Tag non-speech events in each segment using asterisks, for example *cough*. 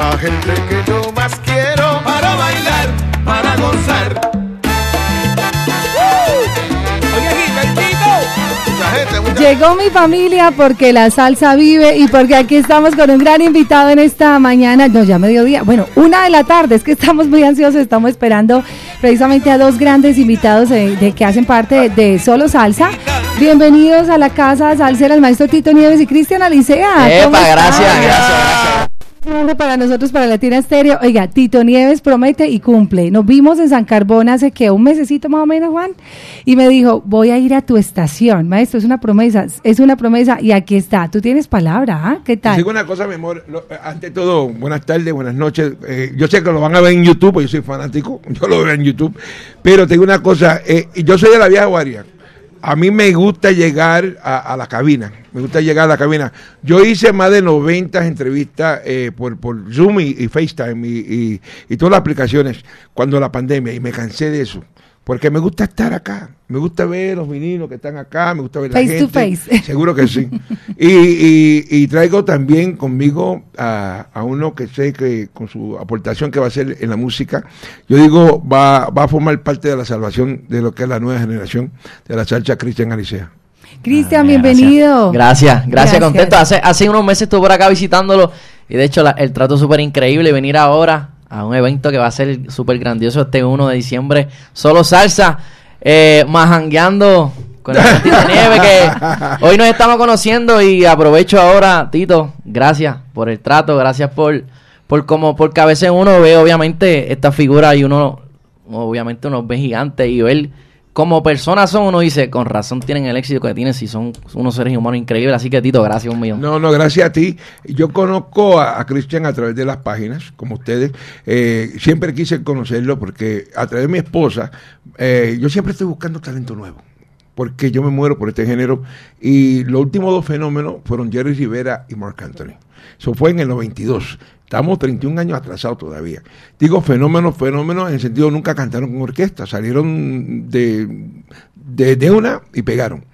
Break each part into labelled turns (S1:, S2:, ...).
S1: la gente que yo más quiero para bailar, para gozar.
S2: Llegó mi familia porque la salsa vive y porque aquí estamos con un gran invitado en esta mañana, no, ya mediodía, bueno, una de la tarde, es que estamos muy ansiosos, estamos esperando precisamente a dos grandes invitados de, que hacen parte de, Solo Salsa. Bienvenidos a la casa salsera, el maestro Tito Nieves y Cristian Alicea.
S3: Epa, gracias, gracias, gracias
S2: para nosotros, para Latina Estéreo. Oiga, Tito Nieves promete y cumple. Nos vimos en San Carbón hace que un mesecito más o menos, Juan, y me dijo, voy a ir a tu estación. Maestro, es una promesa, es una promesa y aquí está. Tú tienes palabra, ¿ah? ¿Qué tal?
S4: Digo una cosa, mi amor, eh, ante todo, buenas tardes, buenas noches. Eh, yo sé que lo van a ver en YouTube, porque yo soy fanático, *laughs* yo lo veo en YouTube, pero te digo una cosa, eh, yo soy de la vieja guardia a mí me gusta llegar a, la cabina, me gusta llegar a la cabina. Yo hice más de 90 entrevistas eh, por, por, Zoom y, FaceTime y, y, todas las aplicaciones cuando la pandemia y me cansé de eso. Porque me gusta estar acá, me gusta ver los meninos que están acá, me gusta ver
S2: face
S4: la gente.
S2: To face. *laughs*
S4: Seguro que sí. *laughs* y, y, traigo también conmigo a, a, uno que sé que con su aportación que va a hacer en la música, yo digo, va, va a formar parte de la salvación de lo que es la nueva generación de la salsa Cristian Alicea.
S2: Cristian, ah, bienvenido.
S3: Gracias, gracias, contento. Hace, hace unos meses estuve por acá visitándolo y de hecho el trato súper increíble. Venir ahora a un evento que va a ser súper grandioso este 1 de diciembre. Solo salsa, eh, majangueando con el de Nieve que *laughs* hoy nos estamos conociendo y aprovecho ahora, Tito, gracias por el trato, gracias por, por como, porque a veces uno ve obviamente esta figura y uno obviamente uno ve gigante y ver como personas son, uno dice, con razón tienen el éxito que tienen si son unos seres humanos increíbles. Así que, Tito, gracias un millón.
S4: No, no, gracias a ti. Yo conozco a, Cristian a través de las páginas, como ustedes. Eh, siempre quise conocerlo porque a través de mi esposa, eh, yo siempre estoy buscando talento nuevo porque yo me muero por este género. Y los últimos dos fenómenos fueron Jerry Rivera y Mark Anthony. Eso fue en el 92. Estamos 31 años atrasados todavía. Digo fenómenos, fenómenos en el sentido nunca cantaron con orquesta, salieron de, de, una y pegaron.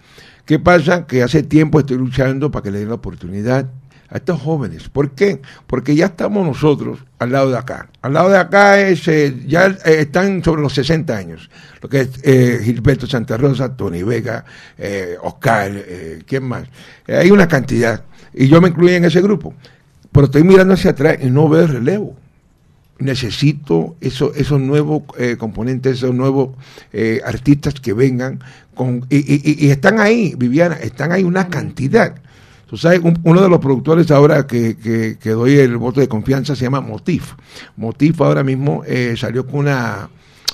S4: ¿Qué pasa? Que hace tiempo estoy luchando para que le den la oportunidad a estos jóvenes. ¿Por qué? Porque ya estamos nosotros al lado de acá. Al lado de acá es, eh, ya eh, están sobre los 60 años. Lo que es eh, Gilberto Santa Rosa, Tony Vega, Oscar, ¿quién más? hay una cantidad. Y yo me incluí en ese grupo. Pero estoy mirando hacia atrás y no veo el relevo. Necesito eso, esos nuevos componentes, esos nuevos artistas que vengan. Con, y, están ahí, Viviana, están ahí una cantidad. Tú sabes, uno de los productores ahora que, que, doy el voto de confianza se llama Motif. Motif ahora mismo eh, salió con una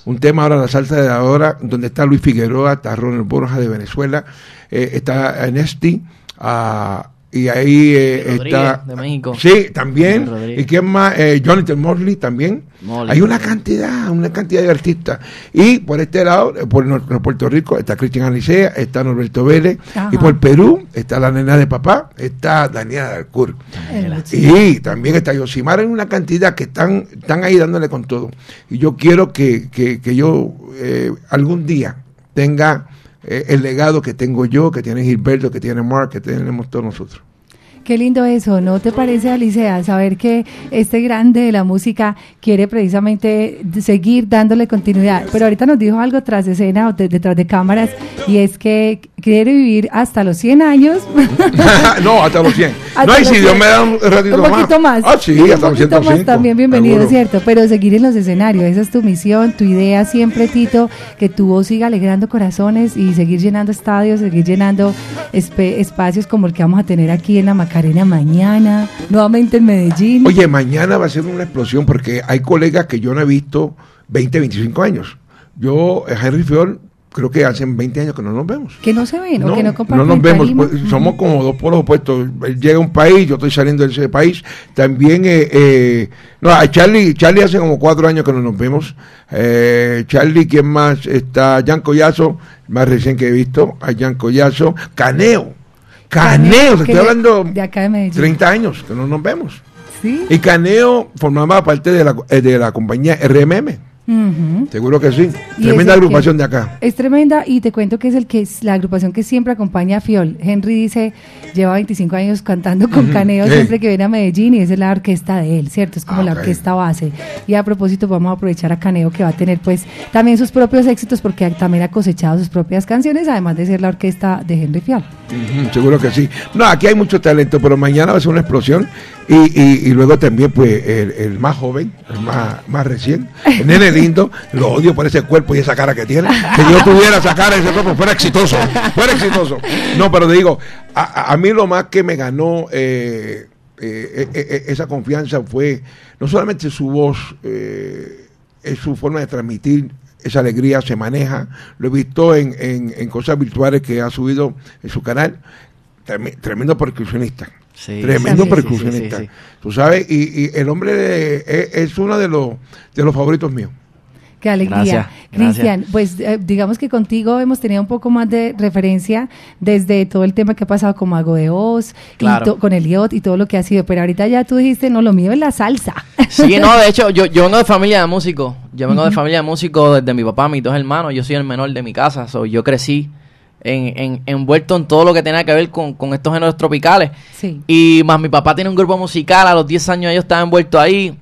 S4: un tema ahora, la salsa de ahora, donde está Luis Figueroa, está Ronald Borja de Venezuela, eh, está Nesti, a y ahí eh, está.
S3: De México.
S4: Sí, también. ¿Y quién más? Eh, Jonathan Mosley también. Hay una cantidad, una cantidad de artistas. Y por este lado, eh, por Puerto Rico, está Cristian Alicea, está Norberto Vélez. Y por Perú está la nena de papá, está Daniela Dalcour. Y también está Yosimar. Hay una cantidad que están, están ahí dándole con todo. Y yo quiero que, que, que yo eh, algún día tenga eh, el legado que tengo yo, que tiene Gilberto, que tiene Mark, que tenemos todos nosotros.
S2: Qué lindo eso, ¿no te parece, Alicia? Saber que este grande de la música quiere precisamente seguir dándole continuidad. Pero ahorita nos dijo algo tras escena o detrás de cámaras y es que quiere vivir hasta los 100 años. *laughs*
S4: no, hasta los 100. no, y si Dios me da un ratito
S2: un poquito más.
S4: Ah, sí, hasta los 105.
S2: también bienvenido, ¿cierto? Pero seguir en los escenarios, esa es tu misión, tu idea siempre, Tito, que tu voz siga alegrando corazones y seguir llenando estadios, seguir llenando espacios como el que vamos a tener aquí en la Macarena mañana, nuevamente en Medellín.
S4: Oye, mañana va a ser una explosión porque hay colegas que yo no he visto 20, 25 años. Yo, Henry Fior, creo que hace 20 años que no nos vemos.
S2: Que no se ven o que no comparten.
S4: No nos vemos, pues, somos como dos polos opuestos. Él llega a un país, yo estoy saliendo de ese país. También, eh, eh, no, a Charlie, Charlie hace como cuatro años que no nos vemos. Eh, Charlie, ¿quién más? Está Jan Collazo, más recién que he visto, a Jan Collazo. Caneo, Caneo, estoy hablando de acá de Medellín. 30 años que no nos vemos. ¿Sí? Y Caneo formaba parte de la, de la compañía RMM Seguro que sí.
S2: Y
S4: Tremenda agrupación de acá.
S2: Es tremenda y te cuento que es el que es la agrupación que siempre acompaña a Fiol. Henry dice, lleva 25 años cantando con Caneo
S4: Sí.
S2: siempre que viene a Medellín y esa es la orquesta de él, ¿cierto? Es como
S4: Ah,
S2: la orquesta base. Y a propósito vamos a aprovechar a Caneo que va a tener pues también sus propios éxitos porque también ha cosechado sus propias canciones, además de ser la orquesta de Henry Fiol.
S4: Seguro que sí. No, aquí hay mucho talento, pero mañana va a ser una explosión. Y, y, y luego también, pues, el, el más joven, el más, más recién, *laughs* el nene lindo, lo odio por ese cuerpo y esa cara que tiene. Que yo tuviera esa cara y ese cuerpo, fuera exitoso, fuera exitoso. No, pero te digo, a, a- mí lo más que me ganó eh, eh, eh, eh, esa confianza fue no solamente su voz, eh, es su forma de transmitir esa alegría, se maneja. Lo he visto en, en, en cosas virtuales que ha subido en su canal. Tremendo percusionista.
S3: Sí,
S4: Tremendo
S2: sí,
S4: percusionista.
S3: sí,
S4: Tú sabes, y, y el hombre es, es uno de los, de los favoritos míos.
S2: Qué alegría. Cristian, pues eh, digamos que contigo hemos tenido un poco más de referencia desde todo el tema que ha pasado con Mago de Oz, y
S3: Claro.
S2: to- con Eliot y todo lo que ha sido, pero ahorita ya tú dijiste, no, lo mío es la salsa.
S3: Sí, no, de hecho, yo, yo vengo de familia de músicos. Yo vengo de familia de músicos desde mi papá, mis dos hermanos. Yo soy el menor de mi casa. so, yo crecí en, en- envuelto en todo lo que tenía que ver con, con estos géneros tropicales.
S2: Sí.
S3: Y más mi papá tiene un grupo musical. A los 10 años yo estaba envuelto ahí.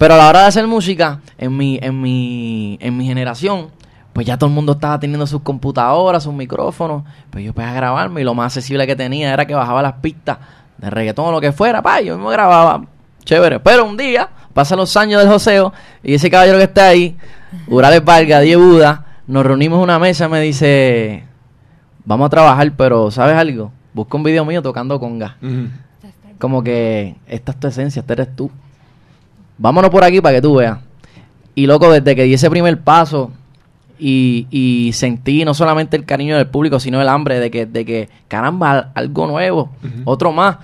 S3: Pero a la hora de hacer música, en mi, en mi, en mi generación, pues ya todo el mundo estaba teniendo sus computadoras, sus micrófonos. Pues yo empecé a grabarme y lo más accesible que tenía era que bajaba las pistas de reggaetón o lo que fuera. Pa, yo mismo grababa. Chévere. Pero un día, pasan los años del joseo y ese caballero que está ahí, Urales Vargas, Diego Buda, nos reunimos en una mesa y me dice, vamos a trabajar, pero ¿sabes algo? Busca un video mío tocando conga. Como que esta es tu esencia, esta eres tú. Vámonos por aquí para que tú veas. Y loco, desde que di ese primer paso y, y sentí no solamente el cariño del público, sino el hambre de que, de que caramba, al- algo nuevo, otro más.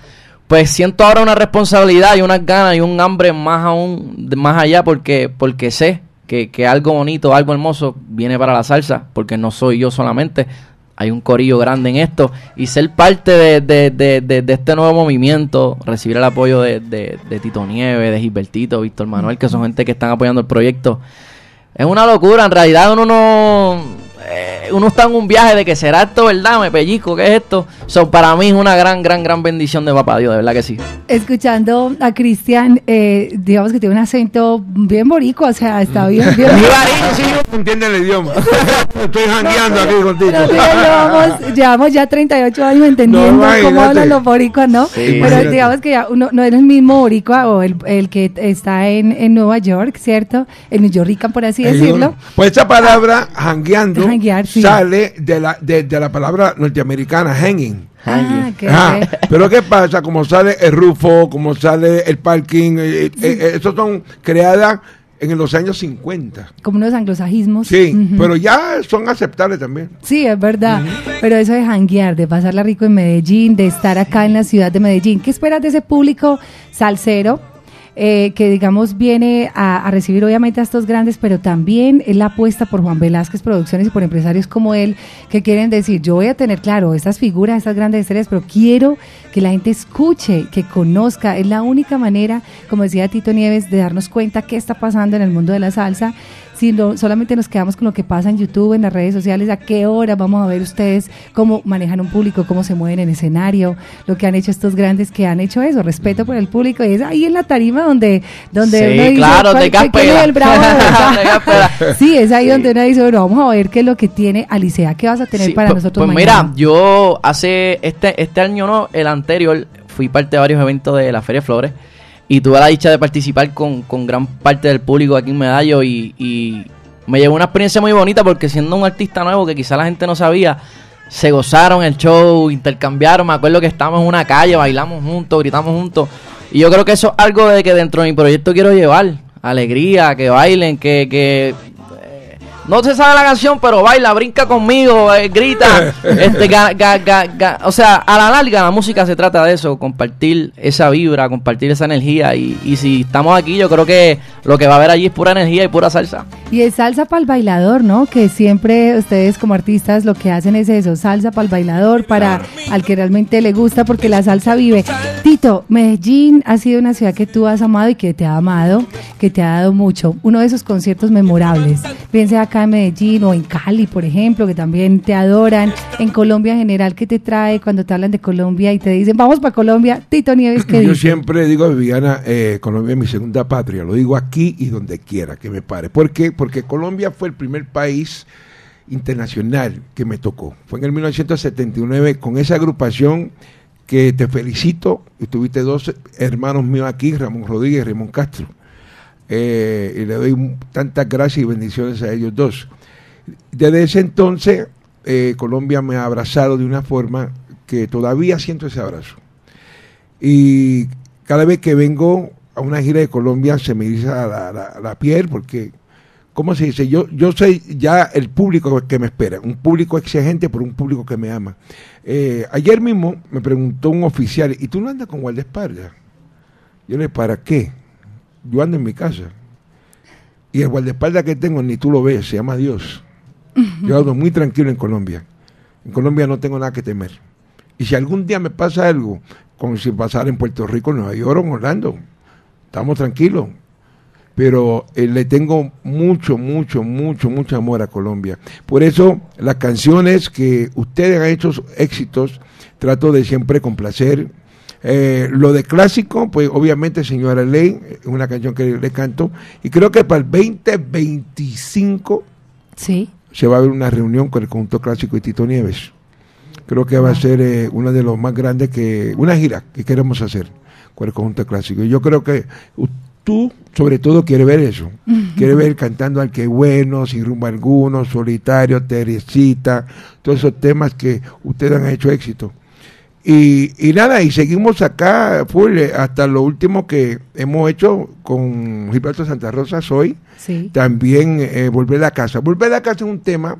S3: Pues siento ahora una responsabilidad y unas ganas y un hambre más aún, más allá, porque, porque sé que, que algo bonito, algo hermoso viene para la salsa, porque no soy yo solamente, hay un corillo grande en esto y ser parte de, de- de- de- este nuevo movimiento, recibir el apoyo de Tito Nieves, de Gilbertito, Víctor Manuel, que son gente que están apoyando el proyecto. Es una locura, en realidad uno no... eh, uno está en un viaje de que será esto verdad, me pellizco, ¿qué es esto? So, para mí es una gran, gran, gran bendición de papá Dios, de verdad que sí.
S2: Escuchando a Cristian, eh, digamos que tiene un acento bien boricua, o sea, está bien, *laughs* bien. *laughs*
S4: No entiende el idioma. *laughs* Estoy jangueando aquí contigo.
S2: Pero mira, llevamos, llevamos ya 38 años entendiendo
S4: No,
S2: cómo hablan los boricuas, ¿no?
S3: Sí.
S2: Pero
S4: Imagínate.
S2: digamos que ya uno no es el mismo boricua o el, el que está en, en Nueva York, ¿cierto? El New Yorkican, por así decirlo.
S4: Pues esa palabra, jangueando,
S2: Sí.
S4: sale de la, de, de la palabra norteamericana, hanging.
S2: Ah,
S4: Ajá. Pero ¿qué pasa? Como sale el rufo, como sale el parking, eh, eh, eh, esos son creadas en los años 50.
S2: Como unos anglosajismos.
S4: Sí, pero ya son aceptables también.
S2: Sí, es verdad. Pero eso de janguear, de pasarla rico en Medellín, de estar acá en la ciudad de Medellín, ¿qué esperas de ese público salsero? Eh, que digamos viene a, recibir obviamente a estos grandes, pero también es la apuesta por Juan Velázquez Producciones y por empresarios como él que quieren decir, yo voy a tener claro estas figuras, estas grandes estrellas, pero quiero que la gente escuche, que conozca, es la única manera, como decía Tito Nieves, de darnos cuenta qué está pasando en el mundo de la salsa. Si no, solamente nos quedamos con lo que pasa en YouTube, en las redes sociales, a qué hora vamos a ver ustedes cómo manejan un público, cómo se mueven en escenario, lo que han hecho estos grandes que han hecho eso, respeto por el público, y es ahí en la tarima donde, donde
S3: Sí,
S2: uno dice,
S3: claro,
S2: ¿cuál-
S3: de
S2: qué- quién
S3: Caspera.
S2: es el bravo *laughs* *laughs* sí, es ahí
S3: Sí.
S2: donde uno dice, bueno, vamos a ver qué es lo que tiene Alicea, qué vas a tener
S3: Sí,
S2: para
S3: pu-
S2: nosotros
S3: pues
S2: mañana.
S3: mira, yo hace este este año no, el anterior fui parte de varios eventos de la Feria de Flores y tuve la dicha de participar con, con gran parte del público aquí en Medallo y, y me llevó una experiencia muy bonita porque siendo un artista nuevo que quizá la gente no sabía, se gozaron el show, intercambiaron, me acuerdo que estábamos en una calle, bailamos juntos, gritamos juntos y yo creo que eso es algo de que dentro de mi proyecto quiero llevar, alegría, que bailen, que, que no se sabe la canción, pero baila, brinca conmigo, eh, grita. *laughs* este, ga- ga- ga- ga- o sea, a la larga la música se trata de eso, compartir esa vibra, compartir esa energía. Y, y si estamos aquí, yo creo que lo que va a haber allí es pura energía y pura salsa.
S2: Y es salsa para el bailador, ¿no? Que siempre ustedes como artistas lo que hacen es eso, salsa para el bailador, para al que realmente le gusta, porque la salsa vive. Tito, Medellín ha sido una ciudad que tú has amado y que te ha amado, que te ha dado mucho. Uno de esos conciertos memorables. Piense acá en Medellín o en Cali, por ejemplo, que también te adoran. En Colombia en general, ¿qué te trae cuando te hablan de Colombia y te dicen, vamos para Colombia? Tito Nieves, ¿qué
S4: Yo
S2: dice?
S4: siempre digo, Viviana, eh, Colombia es mi segunda patria. Lo digo aquí y donde quiera que me pare. ¿Por qué? Porque Colombia fue el primer país internacional que me tocó. Fue en el 1979 con esa agrupación que te felicito. Y tuviste dos hermanos míos aquí, Ramón Rodríguez y Ramón Castro. Eh, y le doy tantas gracias y bendiciones a ellos dos. Desde ese entonces, eh, Colombia me ha abrazado de una forma que todavía siento ese abrazo. Y cada vez que vengo a una gira de Colombia se me eriza la, piel porque, ¿cómo se dice? Yo, yo soy ya el público que me espera, un público exigente por un público que me ama. Eh, ayer mismo me preguntó un oficial, ¿y tú no andas con guardaespaldas? Yo le dije, ¿para qué? Yo ando en mi casa. Y el guardaespaldas que tengo ni tú lo ves, se llama Dios. Yo ando muy tranquilo en Colombia. En Colombia no tengo nada que temer. Y si algún día me pasa algo, como si pasara en Puerto Rico, en Nueva York o en Orlando, estamos tranquilos. Pero eh, le tengo mucho, mucho, mucho, mucho amor a Colombia. Por eso las canciones que ustedes han hecho éxitos, trato de siempre complacer. Eh, lo de clásico, pues obviamente Señora Ley, es una canción que le canto. Y creo que para el 2025
S2: Sí.
S4: se va a ver una reunión con el conjunto clásico de Tito Nieves. Creo que va a ser eh, una de los más grandes que, una gira que queremos hacer con el conjunto clásico. Y yo creo que tú, sobre todo, quieres ver eso. *laughs* Quieres ver cantando al que bueno, sin rumbo alguno, solitario, Teresita, todos esos temas que ustedes han hecho éxito. Y, y nada, y seguimos acá full, eh, hasta lo último que hemos hecho con Gilberto Santa Rosa hoy
S2: Sí.
S4: también eh, Volver a casa. Volver a casa es un tema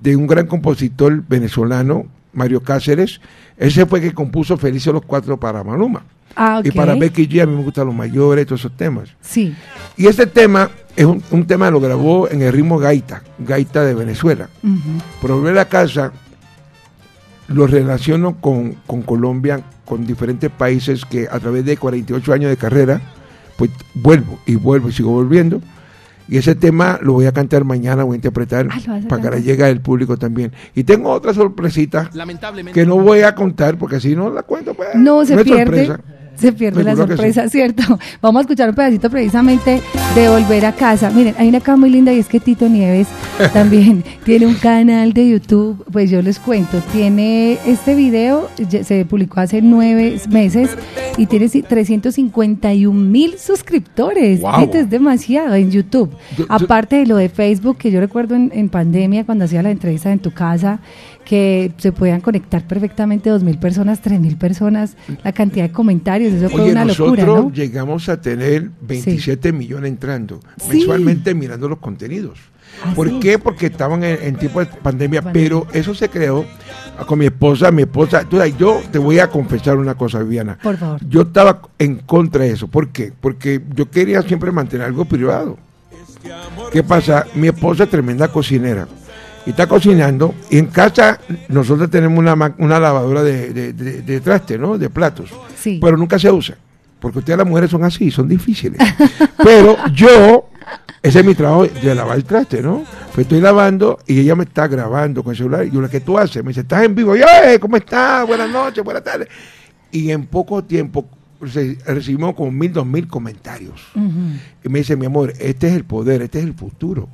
S4: de un gran compositor venezolano, Mario Cáceres. Ese fue que compuso Felices los Cuatro para Maluma.
S2: Ah, ok.
S4: Y para Becky G a mí me gustan los mayores, todos esos temas.
S2: Sí.
S4: Y este tema es un, un tema que lo grabó en el ritmo gaita, gaita de Venezuela.
S2: Ujú.
S4: Pero Volver a casa lo relaciono con, con Colombia, con diferentes países que a través de 48 años de carrera, pues vuelvo y vuelvo y sigo volviendo. Y ese tema lo voy a cantar mañana, voy a interpretar
S2: Ah, ¿lo vas a
S4: para que
S2: cantar?
S4: le llegue al público también. Y tengo otra sorpresita
S1: Lamentablemente.
S4: que no voy a contar porque si no la cuento, pues
S2: No, se pierde.
S4: sorpresa.
S2: Se pierde la
S4: sí.
S2: sorpresa, *laughs* ¿cierto? Vamos a escuchar un pedacito precisamente de Volver a Casa. Miren, hay una cosa muy linda y es que Tito Nieves *laughs* también tiene un canal de YouTube. Pues yo les cuento, tiene este video, se publicó hace nueve meses y tiene ci- 351 mil suscriptores.
S4: Wow.
S2: Es demasiado en YouTube.
S4: Yo- yo-
S2: Aparte de lo de Facebook, que yo recuerdo en, en pandemia cuando hacía la entrevista en tu casa, que se podían conectar perfectamente dos mil personas, tres mil personas, la cantidad de comentarios, eso fue
S4: Oye,
S2: una
S4: nosotros
S2: locura, ¿no?
S4: llegamos a tener 27 millones entrando
S2: Sí.
S4: mensualmente mirando los contenidos.
S2: Ah,
S4: ¿Por
S2: sí.
S4: qué? Porque estaban en, en tiempo de pandemia,
S2: Pandemia.
S4: pero eso se creó con mi esposa, mi esposa. Yo te voy a confesar una cosa, Viviana.
S2: Por favor.
S4: Yo estaba en contra de eso. ¿Por qué? Porque yo quería siempre mantener algo privado. ¿Qué pasa? Mi esposa es tremenda cocinera. Y está cocinando. Y en casa nosotros tenemos una, una lavadora de, de, de- de traste, ¿no? De platos.
S2: Sí.
S4: Pero nunca se usa. Porque ustedes las mujeres son así, son difíciles. *laughs* Pero yo, ese es mi trabajo de lavar el traste, ¿no? Pues estoy lavando y ella me está grabando con el celular. Y yo, ¿qué tú haces? Me dice, ¿estás en vivo? Y yo, "Eh, ¿cómo estás? Buenas noches, buenas tardes. Y en poco tiempo recibimos como mil, dos mil comentarios. Y me dice, mi amor, este es el poder, este es el futuro.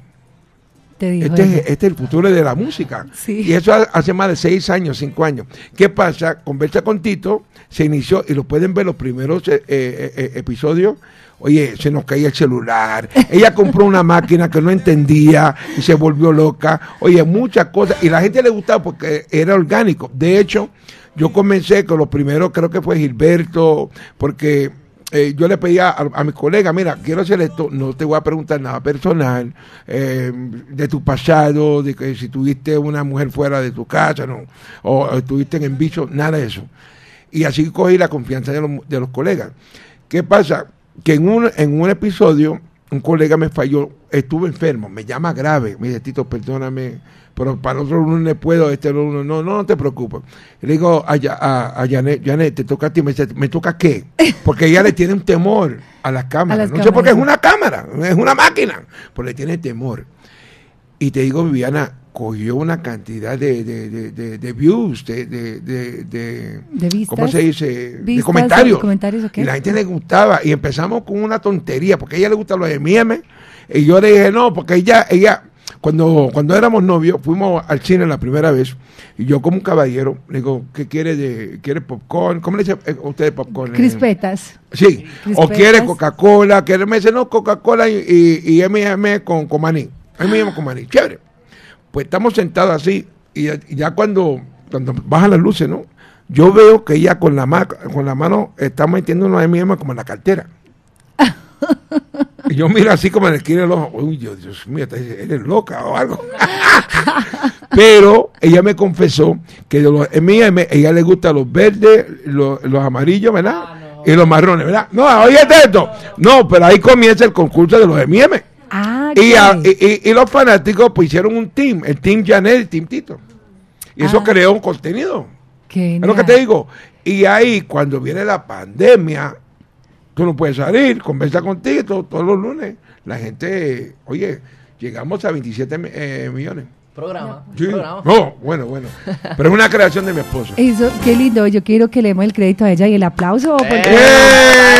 S2: Te dijo
S4: Este es, este es el futuro de la música.
S2: Sí.
S4: Y eso ha- hace más de seis años, cinco años. ¿Qué pasa? Conversa con Tito, se inició, y lo pueden ver los primeros eh, eh, eh, episodios. Oye, se nos caía el celular. Ella compró una máquina que no entendía y se volvió loca. Oye, muchas cosas. Y la gente le gustaba porque era orgánico. De hecho, yo comencé con los primeros, creo que fue Gilberto, porque eh, yo le pedía a, a mis colegas, mira, quiero hacer esto, no te voy a preguntar nada personal, eh, de tu pasado, de que si tuviste una mujer fuera de tu casa, no, o, o estuviste en bicho, nada de eso. Y así cogí la confianza de los, de los colegas. ¿Qué pasa? Que en un, en un episodio un colega me falló, estuve enfermo, me llama grave, me dice, Tito, perdóname, pero para otro lunes puedo, este lunes no, no, no te preocupes. Le digo a, a, a Janet, Janet, te toca a ti, me dice, ¿me toca qué? Porque ella le tiene un temor a las cámaras, no sé por qué es una cámara, es una máquina, pero le tiene temor. Y te digo, Viviana, cogió una cantidad de, de, de, de views, de, de, de,
S2: vistas,
S4: ¿cómo se dice? de comentarios. Y la gente le gustaba. Y empezamos con una tontería, porque a ella le gusta lo de Mieme. Y yo le dije, no, porque ella, ella, cuando, cuando éramos novios, fuimos al cine la primera vez, y yo como un caballero, le digo, ¿qué quiere de, quiere popcorn? ¿Cómo le dice eh, usted popcorn?
S2: Crispetas.
S4: Sí, o quiere Coca-Cola, quiere, me dice, no, Coca-Cola y, y, M&M con, con maní. M&M con maní, chévere. Pues estamos sentados así y ya, cuando, cuando bajan las luces, ¿no? Yo veo que ella con la, con la mano está metiendo una de como en la cartera. *laughs* y yo miro así como en el esquina del ojo. Uy, Dios, Dios mío, eres loca o algo. *laughs* Pero ella me confesó que de los M&M, ella le gusta los verdes, los, amarillos, ¿verdad? Ah, y los marrones, ¿verdad? No, oye esto. No, pero ahí comienza el concurso de los M&M.
S2: Ah,
S4: y, los fanáticos pues hicieron un team, el Team Janet, el Team Tito. Y eso ah. creó un contenido. es lo que te digo. Y ahí, cuando viene la pandemia, tú no puedes salir, conversa contigo todos los lunes. La gente, oye, llegamos a 27 eh, millones.
S3: Programa.
S4: No, bueno, bueno. Pero es una creación de mi esposa.
S2: Eso, qué lindo. Yo quiero que le demos el crédito a ella y el aplauso.
S4: Porque... ¡Eh!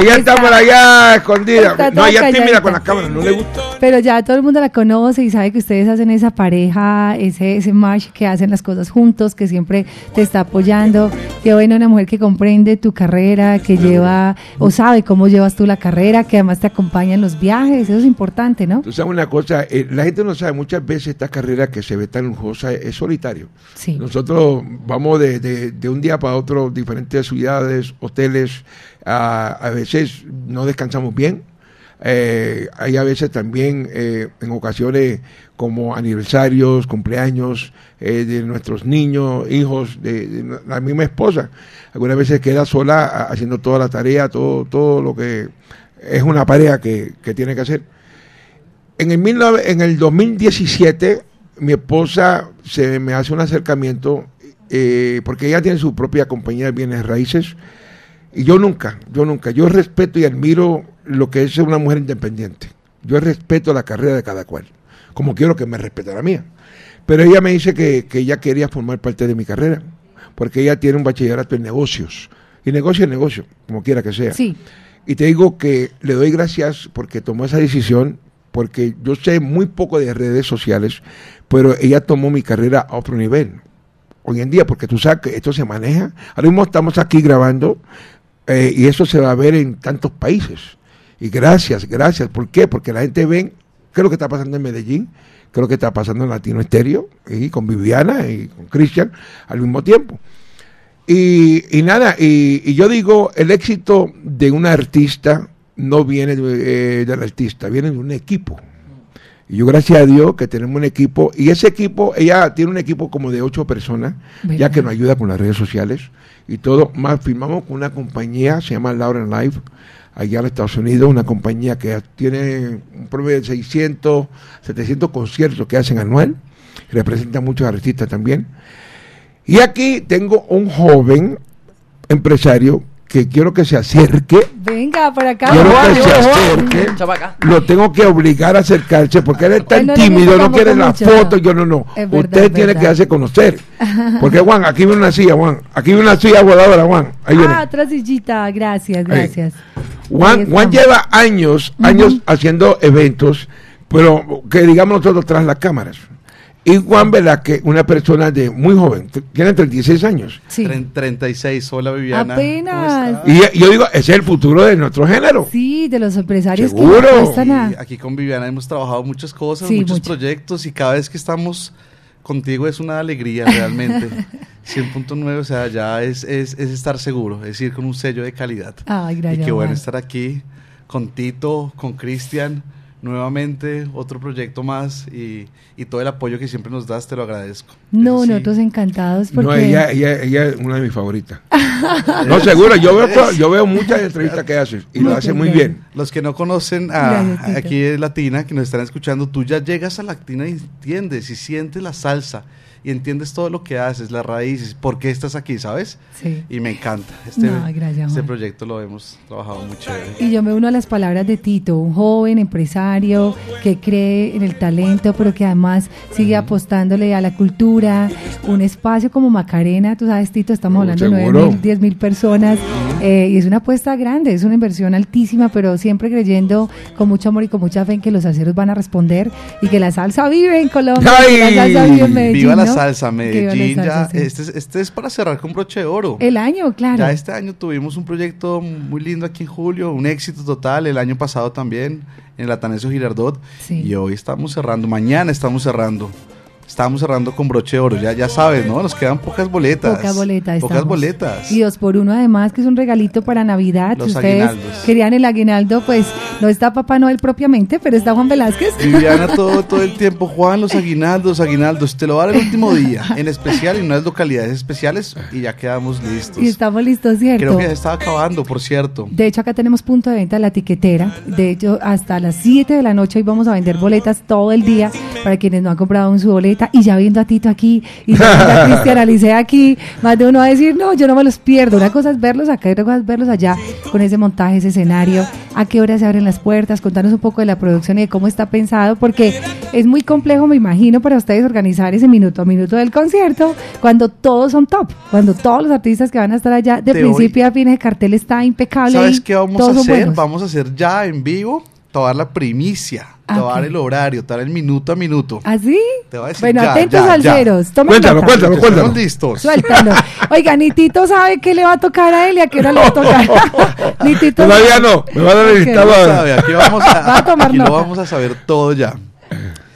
S4: Ella está, por allá escondida. No, ella es tímida con las cámaras, no le gusta.
S2: Pero ya todo el mundo la conoce y sabe que ustedes hacen esa pareja, ese, ese match, que hacen las cosas juntos, que siempre te está apoyando. Qué bueno una mujer que comprende tu carrera, que lleva o sabe cómo llevas tú la carrera, que además te acompaña en los viajes. Eso es importante, ¿no?
S4: Tú sabes una cosa, eh, la gente no sabe muchas veces esta carrera que se ve tan lujosa es, solitario. Nosotros vamos de, de, un día para otro, diferentes ciudades, hoteles, a, veces no descansamos bien. Eh, hay a veces también eh, en ocasiones como aniversarios, cumpleaños eh, de nuestros niños, hijos, de, la misma esposa. Algunas veces queda sola haciendo toda la tarea, todo, todo lo que es una pareja que, que tiene que hacer. En el, en el 2017 mi esposa se me hace un acercamiento eh, porque ella tiene su propia compañía de bienes raíces y yo nunca, yo nunca, yo respeto y admiro lo que es una mujer independiente. Yo respeto la carrera de cada cual, como quiero que me respete la mía. Pero ella me dice que, que ella quería formar parte de mi carrera, porque ella tiene un bachillerato en negocios. Y negocio es negocio, como quiera que sea.
S2: Sí.
S4: Y te digo que le doy gracias porque tomó esa decisión, porque yo sé muy poco de redes sociales, pero ella tomó mi carrera a otro nivel. Hoy en día, porque tú sabes que esto se maneja. Ahora mismo estamos aquí grabando eh, y eso se va a ver en tantos países. Y gracias, gracias. ¿Por qué? Porque la gente ve qué es lo que está pasando en Medellín, qué es lo que está pasando en Latino Estéreo, y con Viviana y con Cristian al mismo tiempo. Y, nada, y, yo digo, el éxito de un artista no viene de, eh, del artista, viene de un equipo. Y yo gracias a Dios que tenemos un equipo, y ese equipo, ella tiene un equipo como de ocho personas, ya que nos ayuda con las redes sociales y todo. Más firmamos con una compañía, se llama Lauren Live, allá en Estados Unidos, una compañía que tiene un promedio de 600, 700 conciertos que hacen anual, representa muchos artistas también. Y aquí tengo un joven empresario que quiero que se acerque.
S2: Venga, por acá.
S4: Quiero que se acerque. Lo tengo que obligar a acercarse porque él es tan tímido, no quiere la foto. Yo no, no. Usted tiene que hacerse conocer. Porque Juan, aquí viene una silla, Juan. Aquí viene una silla voladora, Juan.
S2: Ahí ah, otra sillita. Gracias, gracias.
S4: Juan, Juan lleva años, años haciendo eventos, pero que digamos nosotros tras las cámaras. Y Juan Velázquez, una persona de muy joven, tiene 36 años.
S5: Sí. 36, hola Viviana.
S2: Apenas.
S4: Y yo digo, ese es el futuro de nuestro género.
S2: Sí, de los empresarios
S4: ¿Seguro?
S5: que Aquí con Viviana hemos trabajado muchas cosas, muchos proyectos y cada vez que estamos contigo es una alegría realmente. *laughs* 100.9, o sea, ya es, es, es, estar seguro, es ir con un sello de calidad.
S2: Ay, gracias.
S5: Y qué bueno estar aquí con Tito, con Cristian nuevamente otro proyecto más y, y, todo el apoyo que siempre nos das, te lo agradezco.
S2: No, nosotros encantados porque...
S4: No, ella, ella, ella, es una de mis favoritas. no, seguro, yo veo, yo veo muchas entrevistas que haces y lo hace muy bien.
S5: Los que no conocen a, aquí es Latina, que nos están escuchando, tú ya llegas a Latina y entiendes y sientes la salsa y entiendes todo lo que haces, las raíces, por qué estás aquí, ¿sabes? Sí. Y me encanta. Este, este proyecto lo hemos trabajado mucho.
S2: Y yo me uno a las palabras de Tito, un joven empresario que cree en el talento, pero que además sigue apostándole a la cultura, un espacio como Macarena, tú sabes, Tito, estamos hablando de 9 mil, 10 mil personas, eh, y es una apuesta grande, es una inversión altísima, pero siempre creyendo con mucho amor y con mucha fe en que los aceros van a responder y que la salsa vive en Colombia, la salsa
S5: vive en Medellín salsa, Medellín. ya, este, es, este es para cerrar con broche de oro.
S2: El año, claro.
S5: Ya este año tuvimos un proyecto muy lindo aquí en julio, un éxito total. El año pasado también en el Atanasio Girardot. Y hoy estamos cerrando, mañana estamos cerrando. Estamos cerrando con broche de oro, ya, ya sabes, ¿no? Nos quedan pocas boletas.
S2: Pocas boletas.
S5: Pocas boletas.
S2: Y dos por uno además, que es un regalito para Navidad. Los si ustedes querían el aguinaldo, pues no está Papá Noel propiamente, pero está Juan Velázquez.
S5: Viviana todo, *laughs* todo el tiempo, Juan, los aguinaldos, aguinaldos. Te lo va a dar el último día, *laughs* en especial, en unas localidades especiales, y ya quedamos listos.
S2: Y estamos listos, ¿cierto?
S5: Creo que ya estaba acabando, por cierto.
S2: De hecho, acá tenemos punto de venta la tiquetera. De hecho, hasta las 7 de la noche hoy vamos a vender boletas todo el día para quienes no han comprado en su Y ya viendo a Tito aquí, y ya a Cristian Alice aquí, más de uno va a decir, no, yo no me los pierdo. Una cosa es verlos acá y otra cosa es verlos allá, con ese montaje, ese escenario, a qué hora se abren las puertas, contarnos un poco de la producción y de cómo está pensado, porque es muy complejo, me imagino, para ustedes organizar ese minuto a minuto del concierto, cuando todos son top, cuando todos los artistas que van a estar allá, de principio a fin, el cartel está impecable.
S5: ¿Sabes qué vamos a hacer? Vamos a hacer ya en vivo, toda la primicia te va a dar el horario, te a dar el minuto a minuto.
S2: ¿Así?
S5: ¿Ah, te va a decir
S2: Bueno,
S5: ya,
S2: atentos
S5: ya,
S2: al
S5: ya.
S2: ceros.
S4: Cuéntalo, cuéntalo, cuéntalo.
S5: Estamos listos.
S2: Suéltalo. Oiga, Nitito sabe qué le va a tocar a él y a qué hora le va a tocar. *laughs* Nitito
S4: Todavía no, me va a dar el
S2: Ok.
S4: listado.
S5: No
S4: ahora.
S5: sabe, aquí *laughs* vamos a,
S2: Va a tomar
S5: aquí lo vamos a saber todo ya.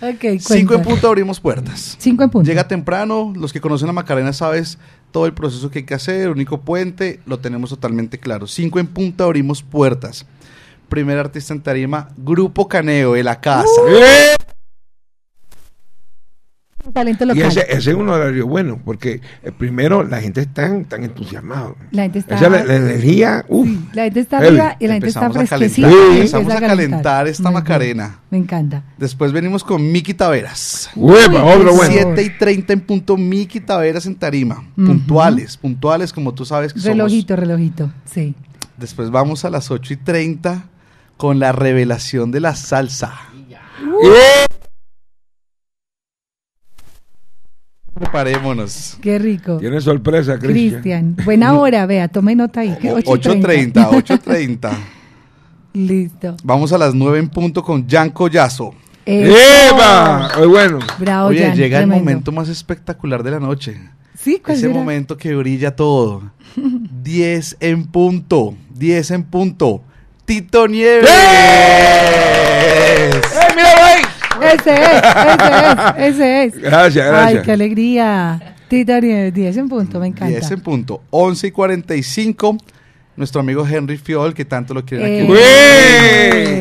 S2: Ok,
S5: Cinco en punto abrimos puertas.
S2: Cinco en punto.
S5: Llega temprano, los que conocen a Macarena sabes todo el proceso que hay que hacer, único puente, lo tenemos totalmente claro. Cinco en punto abrimos puertas. Primer artista en tarima, Grupo Caneo de la casa.
S4: ¡Eh!
S2: Talento
S4: Y
S2: local.
S4: ese, ese es un horario bueno, porque eh, primero la gente está tan, entusiasmada.
S2: La gente está-
S4: Esa es la, la energía, uff.
S2: La gente está arriba y la gente está
S5: Empezamos a
S2: fresquecita.
S5: calentar,
S2: y
S5: empezamos a calentar esta
S2: Muy bien.
S5: Macarena.
S2: Me encanta.
S5: Después venimos con Miki Taveras.
S4: Huepa, otro bueno.
S5: 7 y 30 en punto Miki Taveras en tarima. Puntuales, puntuales como tú sabes que somos.
S2: Relojito, relojito. Sí.
S5: Después vamos a las 8 y 30 con la revelación de la salsa.
S4: ¡Eh!
S5: Preparémonos.
S2: Qué rico.
S4: Tiene sorpresa, Cristian.
S2: Cristian. Buena hora, vea, tome nota ahí. que
S5: 8.30, 8.30.
S2: Listo.
S5: Vamos a las 9 en punto con Jan Collazo.
S4: ¡Eva! Muy bueno.
S2: Bravo,
S5: Oye,
S2: Jan,
S5: llega el
S2: tremendo.
S5: momento más espectacular de la noche.
S2: Sí, ¿cuál
S5: Ese
S2: será?
S5: momento que brilla todo. *laughs* 10 en punto. 10 en punto. Tito Nieves.
S4: ¡Eh, míralo ahí!
S2: Ese es, ese es, ese es.
S4: Gracias,
S2: Ay,
S4: gracias.
S2: qué alegría. Tita Nieves, 10 en punto, me encanta.
S5: 10 en punto. 11 y 45. Nuestro amigo Henry Fiol, que tanto lo quieren aquí.
S2: Eh.
S4: ¡Güey!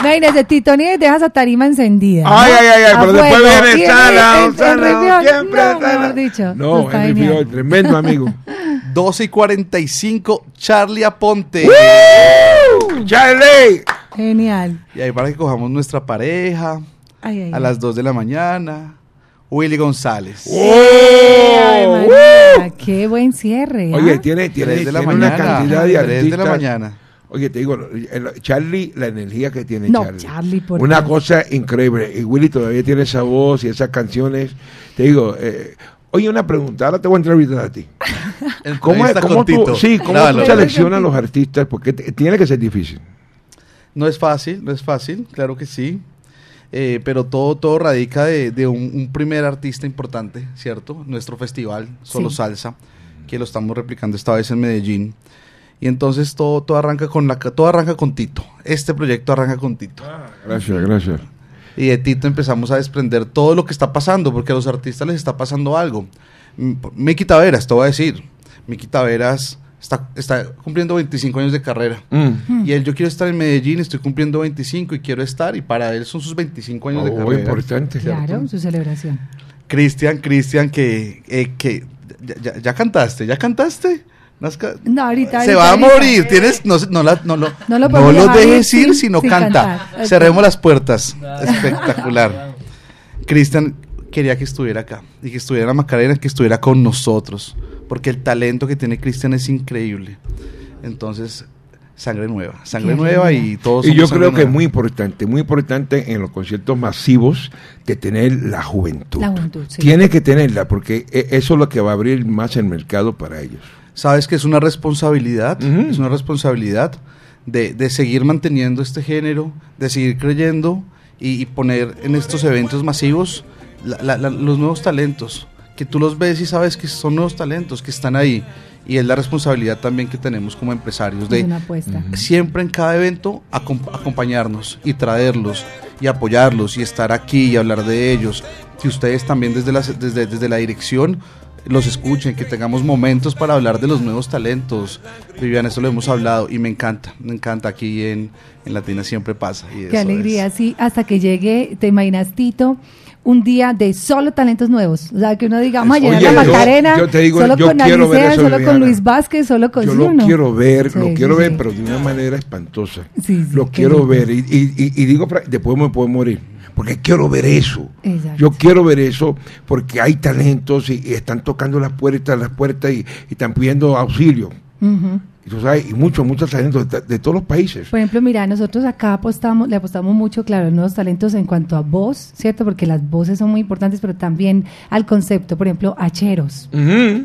S2: Imagínese, Tito Nieves deja esa tarima encendida.
S4: Ay,
S2: ¿no?
S4: ay, ay, ay, pero después viene Sala, Sala, siempre
S2: no,
S4: Sala.
S2: mejor dicho.
S4: No,
S2: está
S4: Henry
S2: genial.
S4: Fiol, tremendo amigo. *laughs*
S5: 12 y 45. Charlie Aponte. *clears throat*
S4: ¡Charlie!
S2: Genial.
S5: Y ahí para que cojamos nuestra pareja.
S2: Ay, ay,
S5: A
S2: ay.
S5: las 2 de la mañana. Willy González.
S2: Ay,
S4: ¡Oh!
S2: María, qué buen cierre. ¿ah?
S4: Oye, tiene, tiene,
S5: 3 de la
S4: tiene una
S5: mañana.
S4: cantidad de
S5: 3
S4: artistas.
S5: de la mañana.
S4: Oye, te digo, el- Charlie, la energía que tiene
S2: No,
S4: Charlie.
S2: Charlie, por
S4: Una
S2: Dios.
S4: cosa increíble. Y Willy todavía tiene esa voz y esas canciones. Te digo, eh, oye, una pregunta. Ahora te voy a entrevistar a ti. *laughs* ¿Cómo, cómo tú, sí, cómo
S5: Grábalo.
S4: tú seleccionas a los artistas? Porque tiene que ser difícil.
S5: No es fácil, no es fácil, claro que sí. Eh, pero todo, todo radica de, de un, un primer artista importante, ¿cierto? Nuestro festival, Solo
S2: Sí.
S5: Salsa, que lo estamos replicando esta vez en Medellín. Y entonces todo, todo arranca con la todo arranca con Tito. Este proyecto arranca con Tito.
S4: Gracias, gracias.
S5: Y de Tito empezamos a desprender todo lo que está pasando, porque a los artistas les está pasando algo. Miki Taveras, te voy a decir. Miki Taveras está, está cumpliendo 25 años de carrera. Mm. Y él, yo quiero estar en Medellín, estoy cumpliendo 25 y quiero estar, y para él son sus 25 años de oh, carrera.
S4: importante.
S2: Claro, su celebración.
S5: Cristian, Cristian, que, eh, que ya, cantaste, ¿ya cantaste?
S2: No, ahorita.
S5: Se va a morir. Tienes, no, no, no, no, no lo, dejes ir si no canta. Cerremos las puertas. Espectacular. Cristian quería que estuviera acá y que estuviera Macarena, que estuviera con nosotros, porque el talento que tiene Cristian es increíble. Entonces, sangre nueva, sangre nueva y todos.
S4: Y yo creo que es muy importante, muy importante en los conciertos masivos de tener la juventud. La juventud Tiene que tenerla porque e, eso es lo que va a abrir más el mercado para ellos.
S5: Sabes que es una responsabilidad, es una responsabilidad de, de, seguir manteniendo este género, de seguir creyendo y, poner en estos eventos masivos los nuevos talentos, que tú los ves y sabes que son nuevos talentos que están ahí y es la responsabilidad también que tenemos como empresarios de siempre en cada evento acompañarnos y traerlos y apoyarlos y estar aquí y hablar de ellos. Si ustedes también desde la, desde, desde la dirección los escuchen, que tengamos momentos para hablar de los nuevos talentos. Viviana, eso lo hemos hablado y me encanta, me encanta aquí en, en Latina siempre pasa.
S2: Qué alegría, sí, hasta que llegue, te imaginas Tito un día de solo talentos nuevos. O sea, que uno diga, vamos a llenar la Macarena, solo con Alicia, solo con Luis Vázquez, solo con
S4: Yo lo quiero ver, lo quiero ver, pero de una manera espantosa. lo quiero ver y, y, digo, después me puedo morir. Porque quiero ver eso. Yo quiero ver eso porque hay talentos y, están tocando las puertas, las puertas y, están pidiendo auxilio y muchos, muchos talentos de, todos los países.
S2: Por ejemplo, mira, nosotros acá apostamos, le apostamos mucho, claro, a nuevos talentos en cuanto a voz, ¿cierto? Porque las voces son muy importantes, pero también al concepto, por ejemplo, Hacheros,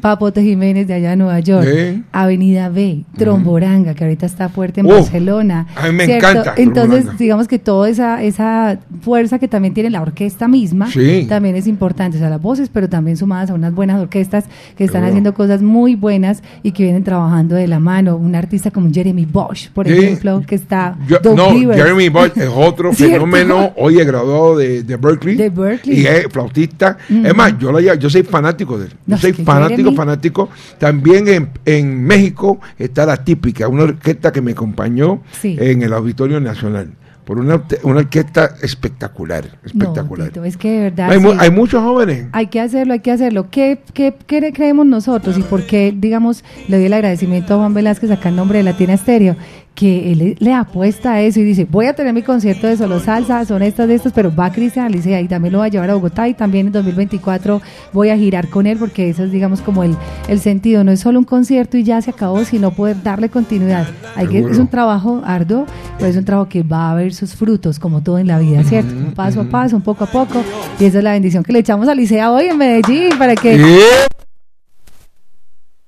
S2: Papote Jiménez de allá de Nueva York, Avenida B, Tromboranga, que ahorita está fuerte en Barcelona.
S4: A mí me encanta.
S2: Entonces, digamos que toda esa, esa fuerza que también tiene la orquesta misma, también es importante, o sea, las voces, pero también sumadas a unas buenas orquestas que están haciendo cosas muy buenas y que vienen trabajando de la mano un artista como Jeremy Bosch, por ejemplo, que está...
S4: no, Jeremy Bosch es otro *laughs* fenómeno, hoy es graduado de, de, Berkeley,
S2: de, Berkeley,
S4: y es flautista. Es más, yo, yo soy fanático de él. yo soy fanático, fanático. También en, en, México está la típica, una orquesta que me acompañó en el Auditorio Nacional por una, una orquesta espectacular, espectacular.
S2: es que de verdad...
S4: Hay, muchos jóvenes.
S2: Hay que hacerlo, hay que hacerlo. ¿Qué, qué, creemos nosotros y por qué, digamos, le doy el agradecimiento a Juan Velázquez acá en nombre de Latina Estéreo? Que él le apuesta a eso y dice, voy a tener mi concierto de solo salsa, son estas de estas, pero va Cristian Alicia y también lo va a llevar a Bogotá y también en 2024 voy a girar con él porque eso es digamos como el, el sentido, no es solo un concierto y ya se acabó, sino poder darle continuidad. Hay que, es un trabajo arduo, pero es un trabajo que va a ver sus frutos como todo en la vida, ¿cierto? paso a paso, un poco a poco y esa es la bendición que le echamos a Alicia hoy en Medellín para que...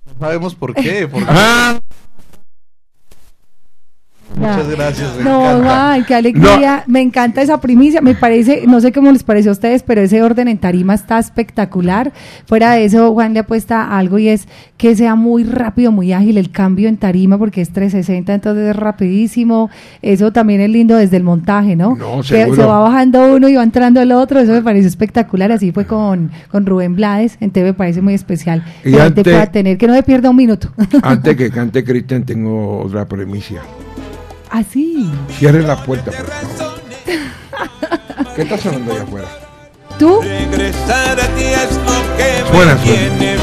S2: No
S5: sabemos por qué. Por qué. Ah. Muchas gracias.
S2: no, ay, qué alegría. Me encanta esa primicia. Me parece, no sé cómo les parece a ustedes, pero ese orden en tarima está espectacular. Fuera de eso, Juan le apuesta a algo y es que sea muy rápido, muy ágil el cambio en tarima, porque es 360, entonces es rapidísimo. Eso también es lindo desde el montaje, ¿no?
S4: no
S2: se va bajando uno y va entrando el otro. Eso me parece espectacular. Así fue con, con Rubén Blades. Entonces me parece muy especial.
S4: Y antes,
S2: tener, que no me pierda un minuto.
S4: Antes que *laughs* cante Cristian, tengo otra premicia.
S2: Así.
S4: ¿Ah, Cierre la puerta, por favor. ¿Qué está sonando ahí afuera?
S2: ¿Tú?
S4: Suena, suena.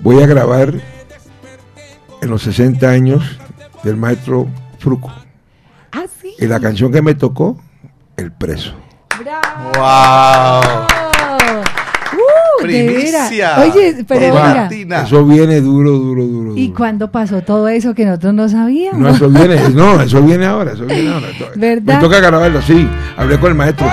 S4: Voy a grabar en los 60 años del maestro Fruco.
S2: ¿Ah, sí?
S4: Y la canción que me tocó, El Preso.
S2: ¡Bravo!
S5: ¡Wow!
S2: Oye, pero mira.
S4: Eso viene duro, duro, duro.
S2: ¿Y cuándo pasó todo eso que nosotros no sabíamos?
S4: No, eso viene, no, eso viene ahora, eso viene ahora. *laughs*
S2: ¿Verdad?
S4: Me toca grabarlo, sí. Hablé con el maestro.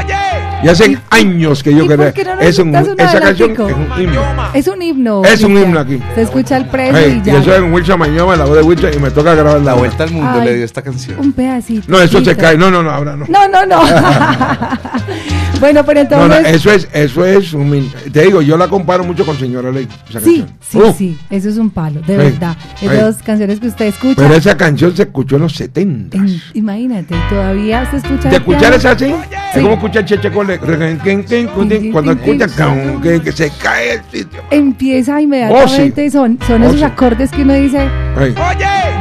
S4: Y hace años que yo quería. es un, esa canción es un himno.
S2: Es un himno.
S4: Es un himno aquí.
S2: Se escucha el precio y ya.
S4: Yo soy en Wilson Mañoma, la voz de Wilson, y me toca grabar
S5: la vuelta al mundo le dio esta canción.
S2: Un pedacito.
S4: No, eso se cae. No, no, no, ahora no.
S2: No, no, no. *laughs* bueno, pero entonces. No, no,
S4: eso es, eso es un. Te digo, yo la comparo mucho con Señora Ley.
S2: sí, sí, uh. sí. Eso es un palo, de verdad. Esas canciones que usted escucha.
S4: Pero esa canción se escuchó en los 70.
S2: imagínate, todavía se escucha.
S4: ¿De escuchar esa así? Es como escuchar Cheche Cole, cuando escuchan que se cae el sitio.
S2: Empieza inmediatamente, oh, son, son esos oh, acordes que uno dice.
S4: Oye,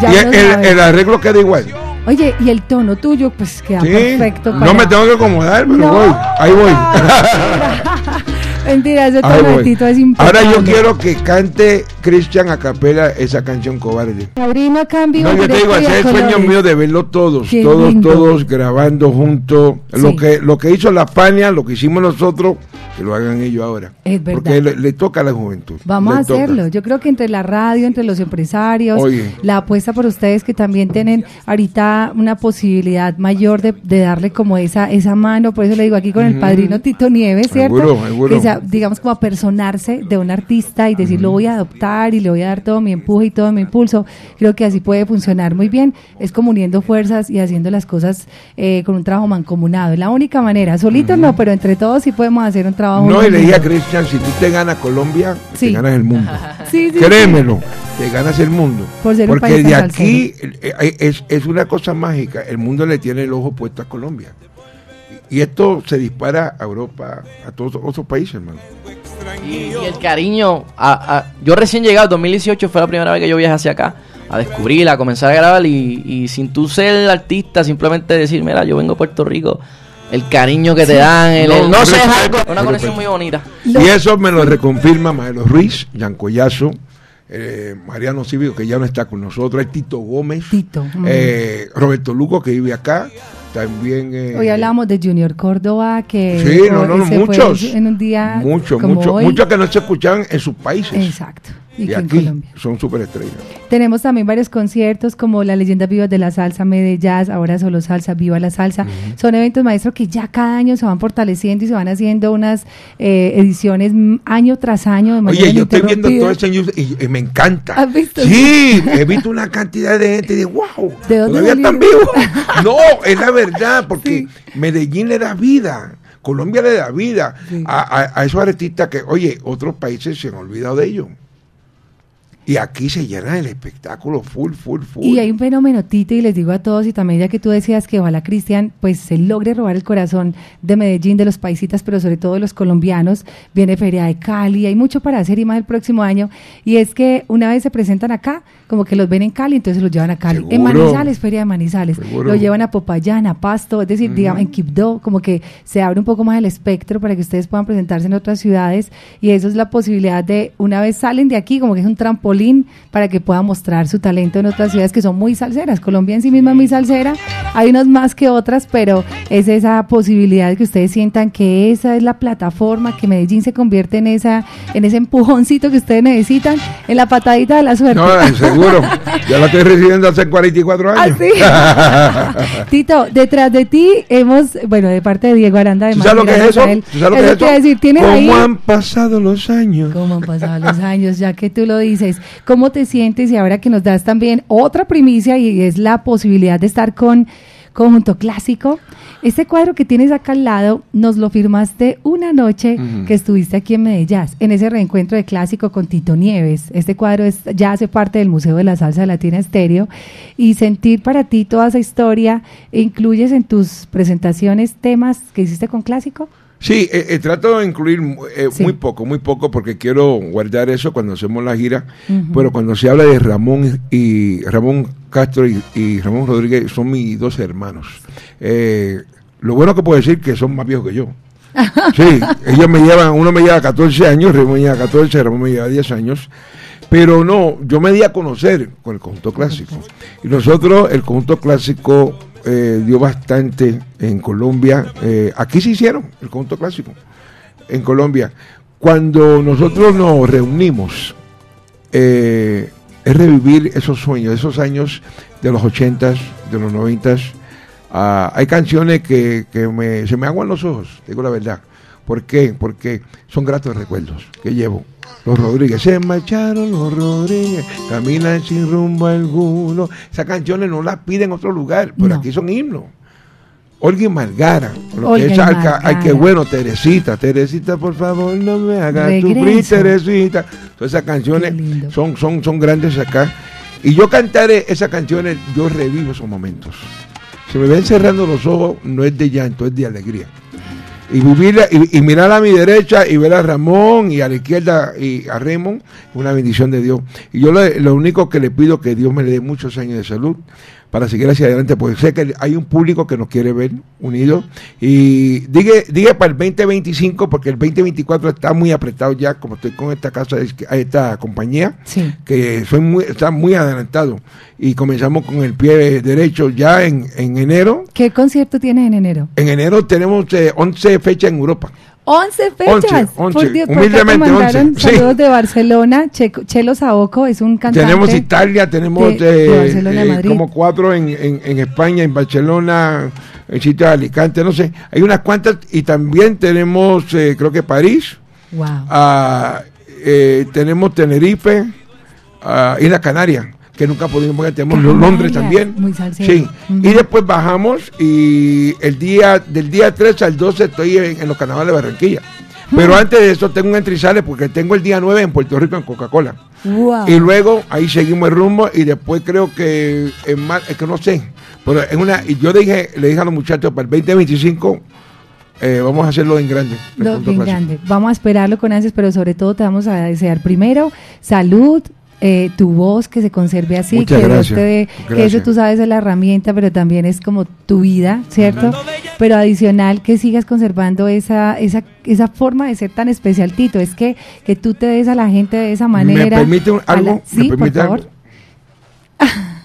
S4: y el, arreglo queda igual.
S2: Oye, y el tono tuyo, pues queda perfecto.
S4: No me tengo que acomodar, pero voy. Ahí voy. *laughs*
S2: Mentira, ese tonatito es
S4: importante. Ahora yo quiero que cante Cristian a capela esa canción cobarde.
S2: Abrima cambio.
S4: No, yo te digo, ese es el sueño mío de verlo todos, todos, todos grabando juntos. Lo que lo que hizo la Fania, lo que hicimos nosotros, que lo hagan ellos ahora.
S2: Es verdad.
S4: Porque le, toca a la juventud.
S2: Vamos a hacerlo. Yo creo que entre la radio, entre los empresarios, la apuesta por ustedes que también tienen ahorita una posibilidad mayor de, darle como esa esa mano, por eso le digo aquí con el padrino Tito Nieves, ¿cierto? Seguro, seguro digamos, como a personarse de un artista y decir, lo voy a adoptar y le voy a dar todo mi empuje y todo mi impulso. Creo que así puede funcionar muy bien. Es como uniendo fuerzas y haciendo las cosas eh, con un trabajo mancomunado. Es la única manera. Solitos no, pero entre todos sí podemos hacer un trabajo.
S4: No, y le dije a Cristian, si tú te ganas Colombia, te ganas el mundo. *laughs* sí, Créemelo te ganas el mundo. Porque de aquí eh, eh, es, es, una cosa mágica. El mundo le tiene el ojo puesto a Colombia. Y esto se dispara a Europa, a todos otros países, hermano.
S3: Y, el cariño, a, yo recién llegado, 2018 fue la primera vez que yo viajé hacia acá, a descubrirla, a comenzar a grabar y, sin tú ser artista, simplemente decir, mira, yo vengo a Puerto Rico, el cariño que te dan, el, no, sé, es algo, una conexión muy bonita.
S4: Y eso me lo reconfirma Maelo Ruiz, Yancoyazo, eh, Mariano Cívico, que ya no está con nosotros, Tito Gómez,
S2: Tito.
S4: Eh, Roberto Luco, que vive acá, también.
S2: Eh, Hoy hablamos de Junior Córdoba, que.
S4: Sí, no, no, muchos.
S2: En un día.
S4: Muchos, muchos. Muchos que no se escuchaban en sus países.
S2: Exacto.
S4: Y, aquí son súper estrellas.
S2: Tenemos también varios conciertos como La Leyenda Viva de la Salsa, Mede Jazz, ahora solo Salsa, Viva la Salsa. Son eventos maestros que ya cada año se van fortaleciendo y se van haciendo unas eh, ediciones año tras año.
S4: De Oye, yo estoy viendo todo esto y, me encanta.
S2: ¿Has visto?
S4: Sí, he visto una cantidad de gente y de wow, ¿De dónde todavía están vivos. *laughs* no, es la verdad, porque Medellín le da vida. Colombia le da vida a, a, esos artistas que, oye, otros países se han olvidado de ellos. Y aquí se llena el espectáculo full, full, full.
S2: Y hay un fenómeno, Tito, y les digo a todos, y también ya que tú decías que ojalá Cristian, pues se logre robar el corazón de Medellín, de los paisitas, pero sobre todo de los colombianos. Viene Feria de Cali, hay mucho para hacer y más el próximo año. Y es que una vez se presentan acá, como que los ven en Cali, entonces los llevan a Cali. En Manizales, Feria de Manizales. Lo llevan a Popayán, a Pasto, es decir, digamos, en Quibdó, como que se abre un poco más el espectro para que ustedes puedan presentarse en otras ciudades. Y eso es la posibilidad de, una vez salen de aquí, como que es un trampolín para que pueda mostrar su talento en otras ciudades que son muy salseras. Colombia en sí misma es muy salsera, hay unas más que otras, pero es esa posibilidad de que ustedes sientan que esa es la plataforma, que Medellín se convierte en esa en ese empujoncito que ustedes necesitan, en la patadita de la suerte.
S4: No, seguro. *laughs* Ya la estoy recibiendo hace 44 años.
S2: ¿Ah, *laughs* Tito, detrás de ti hemos, bueno, de parte de Diego Aranda, de
S4: ¿Sabes lo que es eso?
S2: ¿Sabes lo que es Decir, ¿tienes
S4: ¿Cómo han pasado los años?
S2: ¿Cómo han pasado los años? Ya que tú lo dices. ¿Cómo te sientes? Y ahora que nos das también otra primicia y es la posibilidad de estar con Conjunto Clásico. Este cuadro que tienes acá al lado nos lo firmaste una noche que estuviste aquí en Medellín, en ese reencuentro de clásico con Tito Nieves. Este cuadro es, ya hace parte del Museo de la Salsa Latina Estéreo y sentir para ti toda esa historia, ¿incluyes en tus presentaciones temas que hiciste con clásico?
S4: Sí, eh, eh, trato de incluir eh, muy poco, muy poco, porque quiero guardar eso cuando hacemos la gira. Pero cuando se habla de Ramón y Ramón Castro y, Ramón Rodríguez, son mis dos hermanos. lo bueno que puedo decir que son más viejos que yo. *laughs* Sí, ellos me llevan, uno me lleva 14 años, Ramón me lleva 14, Ramón me lleva 10 años. Pero no, yo me di a conocer con el conjunto clásico. Y nosotros, el conjunto clásico, eh, dio bastante en Colombia. Eh, aquí se hicieron el conjunto clásico, en Colombia. Cuando nosotros nos reunimos, eh, es revivir esos sueños, esos años de los ochentas, de los noventas. Ah, hay canciones que, se me aguan los ojos, digo la verdad. ¿Por qué? Porque son gratos recuerdos que llevo. Los Rodríguez, se marcharon los Rodríguez, caminan sin rumbo alguno. Esas canciones no las piden en otro lugar, pero aquí son himnos. Olga Margara, lo que es ay, qué bueno, Teresita, Teresita, por favor, no me hagas sufrir, Teresita. Todas esas canciones son, son, son grandes acá. Y yo cantaré esas canciones, yo revivo esos momentos. se me ven cerrando los ojos, no es de llanto, es de alegría. Y, vivir, y, mirar a mi derecha y ver a Ramón y a la izquierda y a Raymond, una bendición de Dios. Y yo lo único que le pido que Dios me le dé muchos años de salud para seguir hacia adelante, porque sé que hay un público que nos quiere ver unidos. Y diga, diga para el 2025, porque el 2024 está muy apretado ya, como estoy con esta casa, esta compañía, que soy muy, está muy adelantado. Y comenzamos con el pie derecho ya en, en enero.
S2: ¿Qué concierto tienes en enero?
S4: En enero tenemos 11 eh, fechas en Europa.
S2: 11 fechas.
S4: 11, Por Dios, humildemente
S2: mandaron saludos de Barcelona. Chelo Saoco es un cantante.
S4: Tenemos Italia, tenemos de, eh, como cuatro en, en, España, en Barcelona, en sitio de Alicante, no sé. Hay unas cuantas y también tenemos, eh, creo que París.
S2: Wow.
S4: Ah, eh, tenemos Tenerife, uh, Isla Canaria que nunca pudimos porque tenemos Londres también.
S2: Muy
S4: sí. Y después bajamos y el día del día 3 al 12 estoy en, los carnavales de Barranquilla. Pero antes de eso tengo un entrizales porque tengo el día 9 en Puerto Rico en Coca-Cola. Y luego ahí seguimos el rumbo y después creo que en mar, es que no sé, pero en una y yo dije, le dije a los muchachos para el 2025 eh, vamos a hacerlo en grande.
S2: en grande. Vamos a esperarlo con ansias, pero sobre todo te vamos a desear primero salud, eh, tu voz que se conserve así, que
S4: te
S2: que eso tú sabes es la herramienta, pero también es como tu vida, ¿cierto? Pero adicional que sigas conservando esa, esa, esa forma de ser tan especial, Tito, es que, que tú te des a la gente de esa manera. ¿Me
S4: permite algo?
S2: Sí, por favor. *laughs*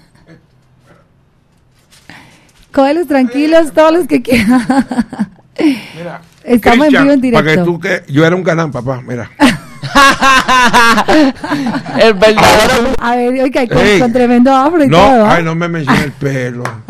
S2: Cógelos tranquilos, todos los que quieran. Estamos en vivo en directo.
S4: Para que tú que yo era un galán, papá, mira. *laughs* *laughs*
S3: el verdadero.
S2: A ver, oiga, con, con tremendo afro y
S4: no,
S2: todo.
S4: Ay, no me mencioné el pelo. *laughs*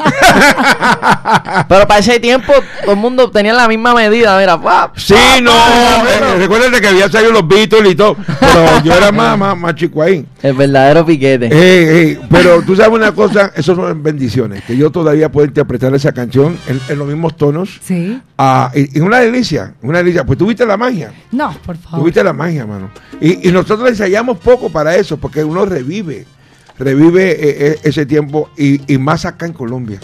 S3: Pero para ese tiempo todo el mundo tenía la misma medida, mira.
S4: sí, no, eh, recuerden que había salido los Beatles y todo. Pero *laughs* yo era más, más, más chico ahí.
S3: El verdadero piquete.
S4: pero tú sabes una cosa, eso son bendiciones. Que yo todavía puedo interpretar esa canción en, los mismos tonos.
S2: Sí.
S4: Ah, y, una delicia, una delicia. Pues tuviste la magia.
S2: No, por favor.
S4: Tuviste la magia, mano. Y, y nosotros ensayamos poco para eso, porque uno revive, revive eh, eh, ese tiempo y, y más acá en Colombia.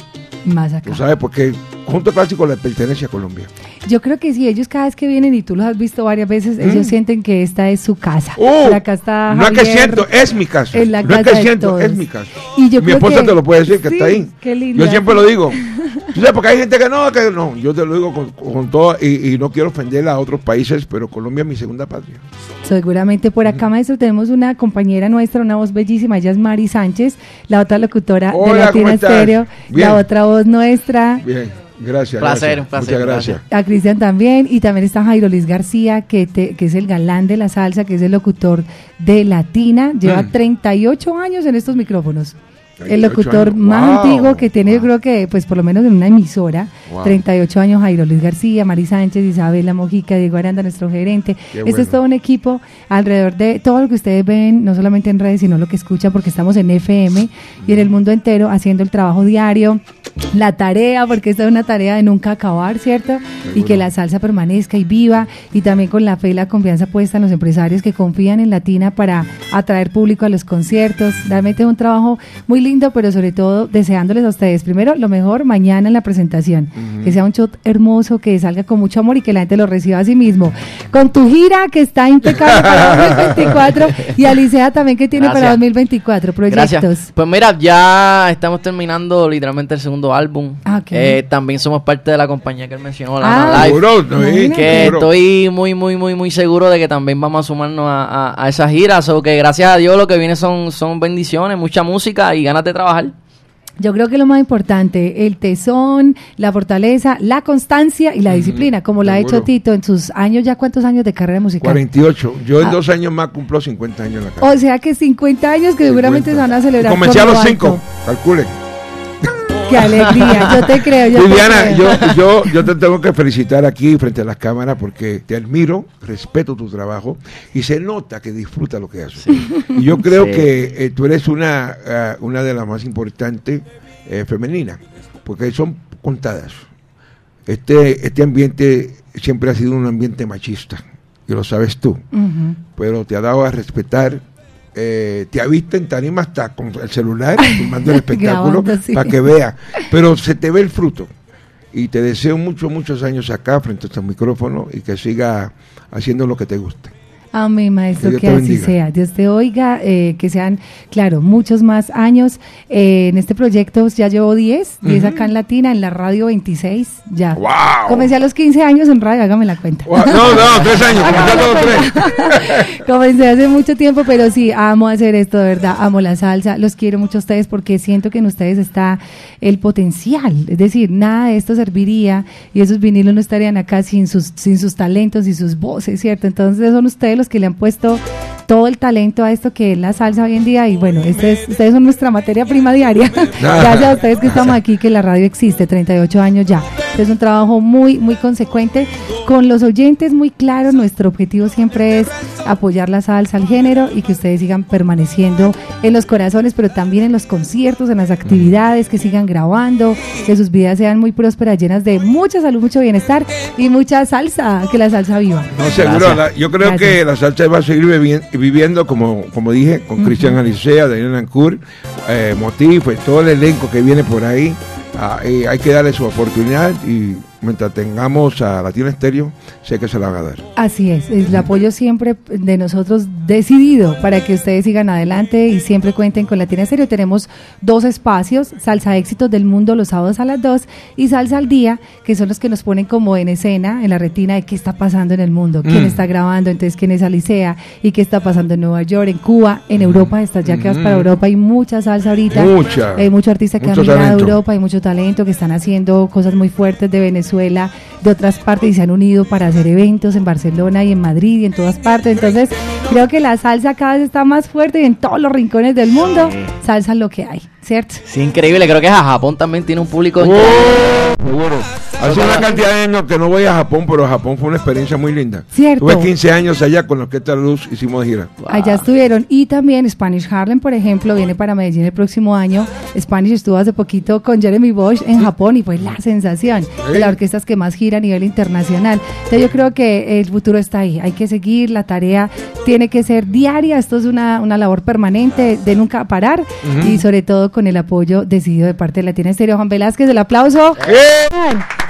S2: Más acá.
S4: Tú sabes, porque Junto Clásico le pertenece a Colombia.
S2: Yo creo que sí, ellos cada vez que vienen y tú los has visto varias veces, ellos mm. sienten que esta es su casa.
S4: Uh, acá está no es que siento, es mi casa.
S2: Es la
S4: no
S2: es
S4: que siento, es mi casa.
S2: Y yo
S4: mi esposa te lo puede decir, que está ahí.
S2: Qué lindo.
S4: Yo siempre lo digo. *laughs* ¿Tú sabes? Porque hay gente que no, que no. Yo te lo digo con, con todo y, y, no quiero ofender a otros países, pero Colombia es mi segunda patria.
S2: Seguramente por acá, maestro, tenemos una compañera nuestra, una voz bellísima, ella es Mari Sánchez, la otra locutora de Latina Estéreo, la otra voz nuestra.
S4: Bien Gracias.
S3: Placer,
S4: Muchas gracias.
S2: A Cristian también. Y también está Jairo Luis García, que, que es el galán de la salsa, que es el locutor de Latina. Lleva 38 mm. años en estos micrófonos el locutor más antiguo que tiene, yo creo que, pues por lo menos en una emisora, 38 años, Jairo Luis García, Mari Sánchez, Isabela Mojica, Diego Aranda, nuestro gerente. este es todo un equipo alrededor de todo lo que ustedes ven, no solamente en redes, sino lo que escuchan, porque estamos en FM y en el mundo entero haciendo el trabajo diario, la tarea, porque esta es una tarea de nunca acabar, ¿cierto? y que la salsa permanezca y viva, y también con la fe y la confianza puesta en los empresarios que confían en Latina para atraer público a los conciertos. Realmente es un trabajo muy lindo, pero sobre todo deseándoles a ustedes primero lo mejor mañana en la presentación, que sea un shot hermoso, que salga con mucho amor y que la gente lo reciba a sí mismo. Con tu gira que está impecable para *laughs* 2024 y Alicia también que tiene para 2024 proyectos.
S3: Pues mira, ya estamos terminando literalmente el segundo álbum.
S2: Ah,
S3: eh, también somos parte de la compañía que él mencionó,
S2: la
S3: ah, que estoy muy, muy, muy, muy seguro de que también vamos a sumarnos a, a, esa gira. O que gracias a Dios lo que viene son, son bendiciones, mucha música y ganas de trabajar.
S2: Yo creo que lo más importante, el tesón, la fortaleza, la constancia y la disciplina, como lo ha hecho Tito en sus años, ya cuántos años de carrera musical.
S4: 48. Yo en ah. dos años más cumplo 50 años en la carrera.
S2: O sea que 50 años que seguramente se van a celebrar.
S4: Comencé a los 5, calculen.
S2: Qué alegría, yo te creo. Yo
S4: Viviana, Yo, yo, yo te tengo que felicitar aquí frente a las cámaras porque te admiro, respeto tu trabajo y se nota que disfruta lo que haces. Y yo creo que eh, tú eres una, eh, una de las más importantes eh, femeninas, porque son contadas. Este, este ambiente siempre ha sido un ambiente machista, y lo sabes tú, pero te ha dado a respetar eh, te avista en tarima hasta con el celular, filmando *laughs* el espectáculo, para que vea. Pero se te ve el fruto. Y te deseo muchos, muchos años acá frente a este micrófono y que siga haciendo lo que te guste.
S2: Amén, maestro, que, así sea. Dios te oiga, eh, que sean, claro, muchos más años. Eh, en este proyecto ya llevo 10, 10 acá en Latina, en la radio 26, ya.
S4: ¡Wow!
S2: Comencé a los 15 años en radio, hágame la cuenta.
S4: No, no, 3 años, comencé
S2: a *laughs* Comencé hace mucho tiempo, pero sí, amo hacer esto, de verdad, amo la salsa, los quiero mucho a ustedes porque siento que en ustedes está el potencial, es decir, nada de esto serviría y esos vinilos no estarían acá sin sus, sin sus talentos y sus voces, ¿cierto? Entonces son ustedes los que le han puesto todo el talento a esto que es la salsa hoy en día y bueno, este es, ustedes son nuestra materia prima diaria. *laughs* Gracias a ustedes que estamos aquí, que la radio existe, 38 años ya. Es un trabajo muy, muy consecuente. Con los oyentes muy claro, nuestro objetivo siempre es apoyar la salsa al género y que ustedes sigan permaneciendo en los corazones, pero también en los conciertos, en las actividades, que sigan grabando, que sus vidas sean muy prósperas, llenas de mucha salud, mucho bienestar y mucha salsa, que la salsa viva.
S4: No, seguro, yo creo que la salsa va a seguir viviendo, como, como dije, con Cristian Alicea, Daniel Ancur, eh, Motif, todo el elenco que viene por ahí. Ah, hay que darle su oportunidad y mientras tengamos a Latino Estéreo, sé que se la va a dar.
S2: Así es, el apoyo siempre de nosotros decidido para que ustedes sigan adelante y siempre cuenten con Latino Estéreo. Tenemos dos espacios, Salsa Éxitos del Mundo los sábados a las 2 y Salsa al Día, que son los que nos ponen como en escena, en la retina de qué está pasando en el mundo, quién mm. está grabando, entonces quién es Alicea y qué está pasando en Nueva York, en Cuba, en Europa, estás ya que vas para mm. Europa, hay mucha salsa ahorita.
S4: Mucha.
S2: Hay mucho artista que ha mirado Europa, hay mucho talento que están haciendo cosas muy fuertes de Venezuela Venezuela, de otras partes y se han unido para hacer eventos en Barcelona y en Madrid y en todas partes. Entonces, creo que la salsa cada vez está más fuerte y en todos los rincones del mundo, salsa es lo que hay, ¿cierto?
S3: Sí, increíble. Creo que a Japón también tiene un público.
S4: seguro. Hace una cantidad de años que no voy a Japón, pero Japón fue una experiencia muy linda.
S2: Cierto.
S4: Tuve 15 años allá con los que esta luz hicimos gira.
S2: Allá estuvieron. Y también Spanish Harlem, por ejemplo, viene para Medellín el próximo año. Spanish estuvo hace poquito con Jeremy Bosch en Japón y fue la sensación de las orquestas que más gira a nivel internacional. Entonces yo creo que el futuro está ahí. Hay que seguir, la tarea tiene que ser diaria. Esto es una, una labor permanente de nunca parar y sobre todo con el apoyo decidido de parte de Latina Estéreo. Juan Velázquez, el aplauso.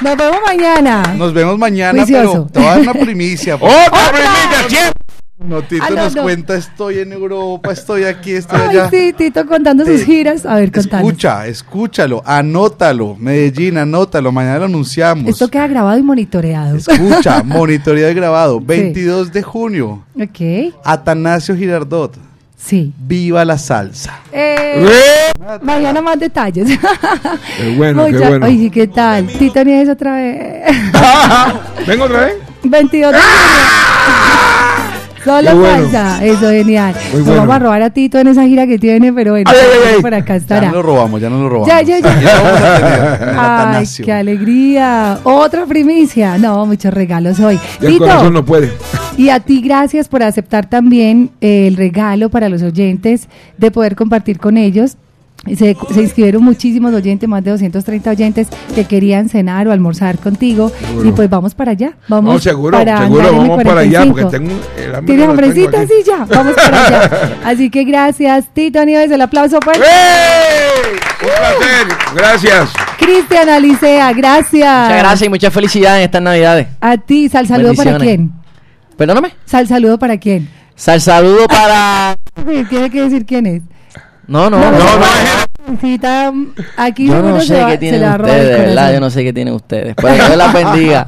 S2: Nos vemos mañana.
S5: Nos vemos mañana, pero te voy a dar una primicia. *laughs*
S4: ¡Otra primicia!
S5: No, Tito ah, nos cuenta, estoy en Europa, estoy aquí, estoy Ay, allá.
S2: Sí, Tito contando sus giras. A ver,
S5: contando. Escucha, escúchalo, anótalo. Medellín, anótalo, mañana lo anunciamos.
S2: Esto queda grabado y monitoreado.
S5: Escucha, *laughs* monitoreado y grabado. 22 de junio.
S2: Ok.
S5: Atanasio Girardot.
S2: Sí.
S5: Viva la salsa.
S2: Eh, mañana más detalles.
S4: Qué bueno, qué bueno.
S2: Oye, ¿qué tal? Tito Nieves otra vez. *laughs*
S4: ¿Vengo otra vez?
S2: 22 de *laughs* Solo salsa, eso genial. Nos vamos a robar a Tito en esa gira que tiene, pero bueno, por acá estará.
S5: Ya no lo robamos, ya no lo robamos.
S2: Ya, ya, ya. Ay, qué alegría. Otra primicia. No, muchos regalos hoy.
S4: Y el corazón no puede.
S2: Y a ti gracias por aceptar también el regalo para los oyentes de poder compartir con ellos se, inscribieron muchísimos oyentes, más de 230 oyentes que querían cenar o almorzar contigo. Y pues vamos para allá. Vamos
S4: no, seguro, para seguro, vamos para allá porque tengo
S2: el hambre. ¿Tienes hambrecita? Sí, ya, vamos para allá. *laughs* Así que gracias, Tito Nieves, el aplauso fuerte.
S4: Un placer, gracias.
S2: Cristian Alicea, gracias.
S3: Muchas gracias y muchas felicidades en estas navidades.
S2: A ti, sal saludo para quién.
S3: Perdóname.
S2: Sal saludo para quién.
S3: Sal saludo para. *laughs*
S2: tiene que decir quién es.
S3: No, no, no.
S2: no, aquí
S3: yo no sé qué tienen ustedes, ¿verdad? Yo no sé qué tienen ustedes. Pero Dios las *laughs* bendiga.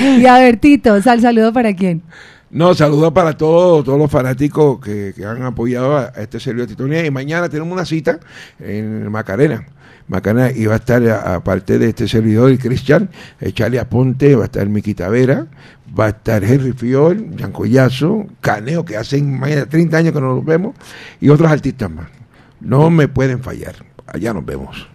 S2: y a ver, Tito, sal saludo para quién.
S4: No, saludo para todos, todos los fanáticos que, que han apoyado a, este Sergio Titonia. Y mañana tenemos una cita en Macarena. Macarena y va a estar, aparte de este servidor y Cristian, Charlie Aponte, va a estar Miki Tavera, va a estar Henry Fiol, Collazo, Caneo, que hace más de 30 años que no nos vemos, y otros artistas más. No me pueden fallar. Allá nos vemos.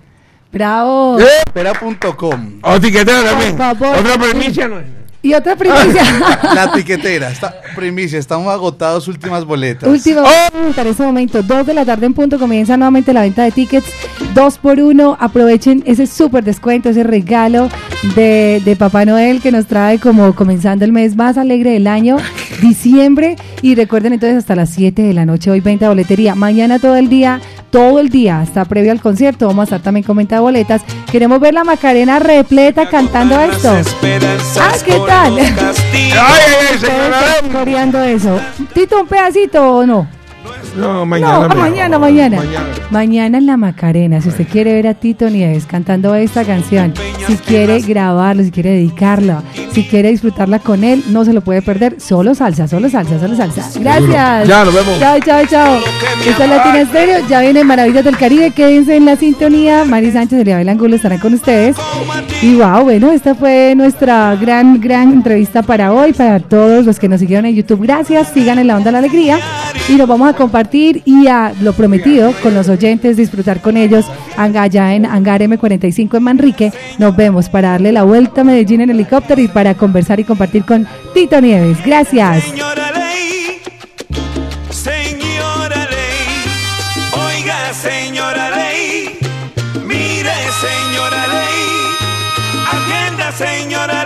S2: Bravo.
S5: ¿Eh? Espera.com.
S4: O también. Otra premisa no es.
S2: Y otra primicia. *laughs*
S5: La tiquetera, está, primicia, estamos agotados, últimas boletas.
S2: Última oh. en este momento, dos de la tarde en punto, comienza nuevamente la venta de tickets, dos por uno, aprovechen ese súper descuento, ese regalo de, de, Papá Noel que nos trae como comenzando el mes más alegre del año, diciembre. Y recuerden entonces hasta las 7 de la noche, hoy 20 boletería. Mañana todo el día, todo el día, hasta previo al concierto. Vamos a estar también con venta de boletas. Queremos ver la Macarena repleta cantando esto. Ah, ¿qué tal? *laughs* Ay, coreando eso. Tito, un pedacito o no?
S4: No, mañana.
S2: No, mañana, mañana, mañana. en la Macarena. Si usted quiere ver a Tito Nieves cantando esta canción, si quiere grabarlo, si quiere dedicarla, si quiere disfrutarla con él, no se lo puede perder. Solo salsa, solo salsa, solo salsa. Gracias.
S4: Ya, nos vemos.
S2: Chao, chao, chao. Esto es Latina Estéreo. Ya viene Maravillas del Caribe. Quédense en la sintonía. Mari Sánchez y Leabel Angulo estarán con ustedes. Y wow, bueno, esta fue nuestra gran, gran entrevista para hoy, para todos los que nos siguieron en YouTube. Gracias. Sigan en la onda de la alegría. Y nos vamos a compartir y a lo prometido con los oyentes, disfrutar con ellos allá en Hangar M45 en Manrique. Nos vemos para darle la vuelta a Medellín en helicóptero y para conversar y compartir con Tito Nieves. Gracias.
S1: Señora Ley, señora Ley, oiga señora Ley, mire señora Ley, atienda señora Ley, señora